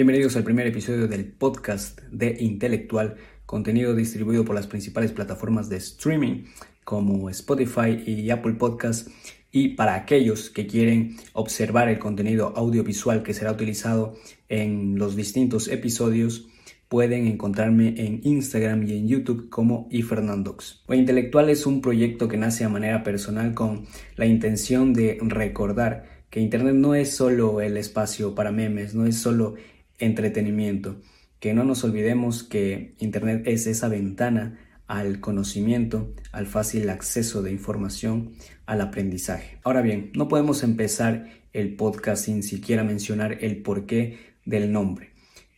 Bienvenidos al primer episodio del podcast de Intelectual, contenido distribuido por las principales plataformas de streaming como Spotify y Apple Podcast y para aquellos que quieren observar el contenido audiovisual que será utilizado en los distintos episodios, pueden encontrarme en Instagram y en YouTube como iFernandox. Intelectual es un proyecto que nace a manera personal con la intención de recordar que Internet no es solo el espacio para memes, no es solo entretenimiento. Que no nos olvidemos que Internet es esa ventana al conocimiento, al fácil acceso de información, al aprendizaje. Ahora bien, no podemos empezar el podcast sin siquiera mencionar el porqué del nombre.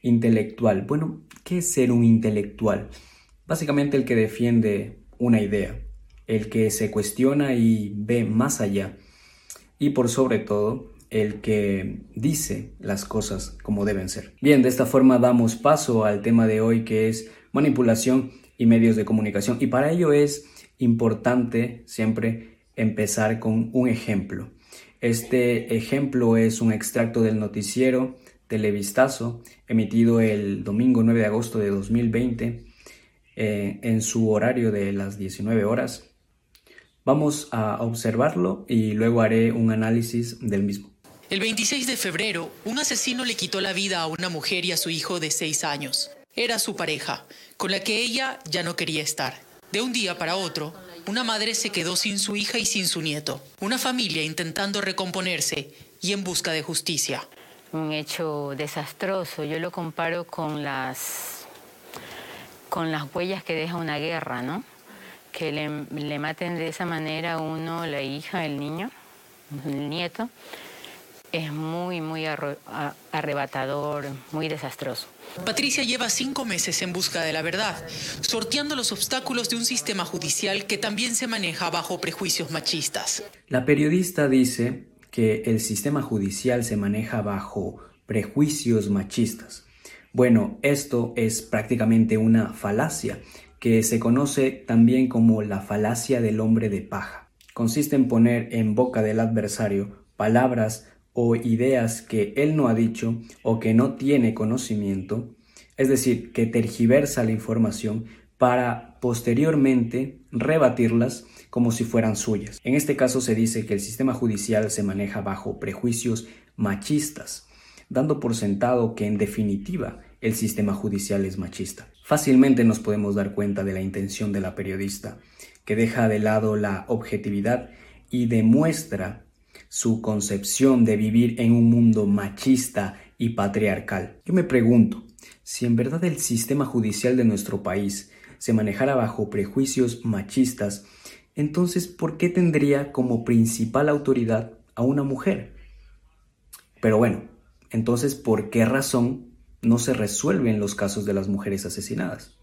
Intelectual. Bueno, ¿qué es ser un intelectual? Básicamente el que defiende una idea, el que se cuestiona y ve más allá. Y por sobre todo, el que dice las cosas como deben ser. Bien, de esta forma damos paso al tema de hoy que es manipulación y medios de comunicación. Y para ello es importante siempre empezar con un ejemplo. Este ejemplo es un extracto del noticiero Televistazo emitido el domingo 9 de agosto de 2020 eh, en su horario de las 19 horas. Vamos a observarlo y luego haré un análisis del mismo. El 26 de febrero, un asesino le quitó la vida a una mujer y a su hijo de seis años. Era su pareja, con la que ella ya no quería estar. De un día para otro, una madre se quedó sin su hija y sin su nieto. Una familia intentando recomponerse y en busca de justicia. Un hecho desastroso. Yo lo comparo con las, con las huellas que deja una guerra, ¿no? Que le, le maten de esa manera a uno, la hija, el niño, el nieto es muy, muy arrebatador, muy desastroso. Patricia lleva cinco meses en busca de la verdad, sorteando los obstáculos de un sistema judicial que también se maneja bajo prejuicios machistas. La periodista dice que el sistema judicial se maneja bajo prejuicios machistas. Bueno, esto es prácticamente una falacia que se conoce también como la falacia del hombre de paja. Consiste en poner en boca del adversario palabras o ideas que él no ha dicho o que no tiene conocimiento, es decir, que tergiversa la información para posteriormente rebatirlas como si fueran suyas. En este caso se dice que el sistema judicial se maneja bajo prejuicios machistas, dando por sentado que en definitiva el sistema judicial es machista. Fácilmente nos podemos dar cuenta de la intención de la periodista, que deja de lado la objetividad y demuestra su concepción de vivir en un mundo machista y patriarcal. Yo me pregunto, si en verdad el sistema judicial de nuestro país se manejara bajo prejuicios machistas, entonces ¿por qué tendría como principal autoridad a una mujer? Pero bueno, entonces ¿por qué razón no se resuelven los casos de las mujeres asesinadas?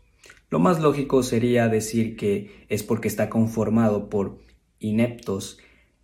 Lo más lógico sería decir que es porque está conformado por ineptos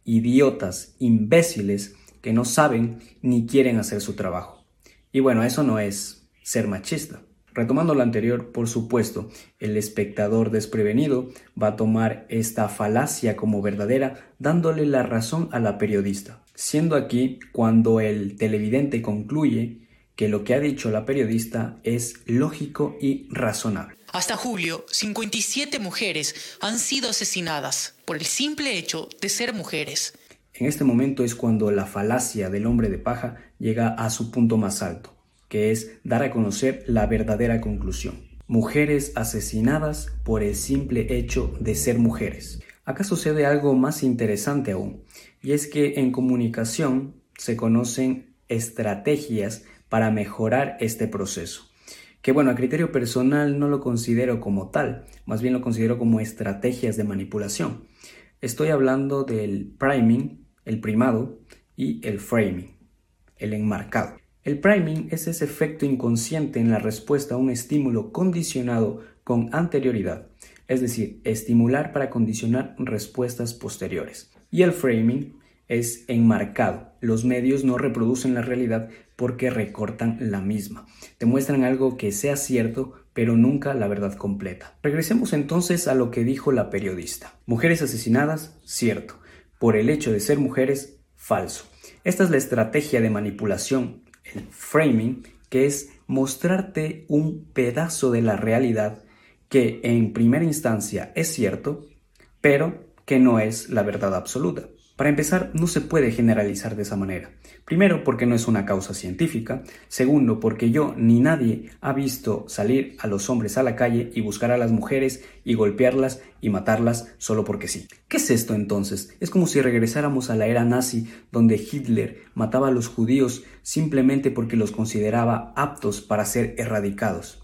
idiotas, imbéciles, que no saben ni quieren hacer su trabajo. Y bueno, eso no es ser machista. Retomando lo anterior, por supuesto, el espectador desprevenido va a tomar esta falacia como verdadera, dándole la razón a la periodista, siendo aquí cuando el televidente concluye que lo que ha dicho la periodista es lógico y razonable. Hasta julio, 57 mujeres han sido asesinadas por el simple hecho de ser mujeres. En este momento es cuando la falacia del hombre de paja llega a su punto más alto, que es dar a conocer la verdadera conclusión. Mujeres asesinadas por el simple hecho de ser mujeres. Acá sucede algo más interesante aún, y es que en comunicación se conocen estrategias para mejorar este proceso que bueno, a criterio personal no lo considero como tal, más bien lo considero como estrategias de manipulación. Estoy hablando del priming, el primado, y el framing, el enmarcado. El priming es ese efecto inconsciente en la respuesta a un estímulo condicionado con anterioridad, es decir, estimular para condicionar respuestas posteriores. Y el framing es enmarcado. Los medios no reproducen la realidad porque recortan la misma. Demuestran algo que sea cierto, pero nunca la verdad completa. Regresemos entonces a lo que dijo la periodista. Mujeres asesinadas, cierto. Por el hecho de ser mujeres, falso. Esta es la estrategia de manipulación, el framing, que es mostrarte un pedazo de la realidad que en primera instancia es cierto, pero que no es la verdad absoluta. Para empezar, no se puede generalizar de esa manera. Primero, porque no es una causa científica. Segundo, porque yo ni nadie ha visto salir a los hombres a la calle y buscar a las mujeres y golpearlas y matarlas solo porque sí. ¿Qué es esto entonces? Es como si regresáramos a la era nazi donde Hitler mataba a los judíos simplemente porque los consideraba aptos para ser erradicados.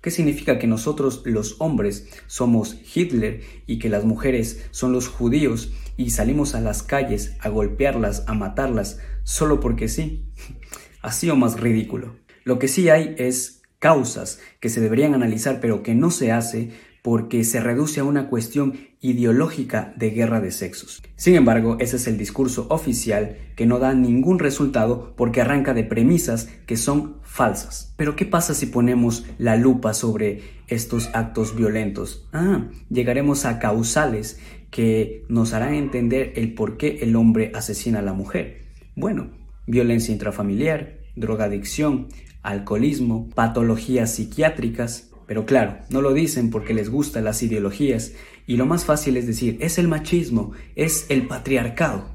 ¿Qué significa que nosotros los hombres somos Hitler y que las mujeres son los judíos y salimos a las calles a golpearlas, a matarlas, solo porque sí? Así o más ridículo. Lo que sí hay es causas que se deberían analizar pero que no se hace porque se reduce a una cuestión ideológica de guerra de sexos. Sin embargo, ese es el discurso oficial que no da ningún resultado porque arranca de premisas que son falsas. Pero ¿qué pasa si ponemos la lupa sobre estos actos violentos? Ah, llegaremos a causales que nos harán entender el por qué el hombre asesina a la mujer. Bueno, violencia intrafamiliar, drogadicción, alcoholismo, patologías psiquiátricas, pero claro, no lo dicen porque les gustan las ideologías y lo más fácil es decir, es el machismo, es el patriarcado.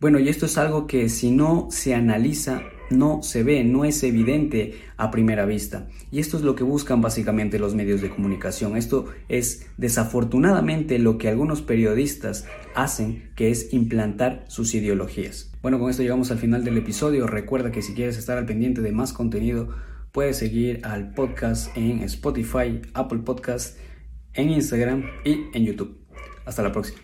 Bueno, y esto es algo que si no se analiza, no se ve, no es evidente a primera vista. Y esto es lo que buscan básicamente los medios de comunicación. Esto es desafortunadamente lo que algunos periodistas hacen, que es implantar sus ideologías. Bueno, con esto llegamos al final del episodio. Recuerda que si quieres estar al pendiente de más contenido, puedes seguir al podcast en Spotify, Apple Podcast, en Instagram y en YouTube. Hasta la próxima.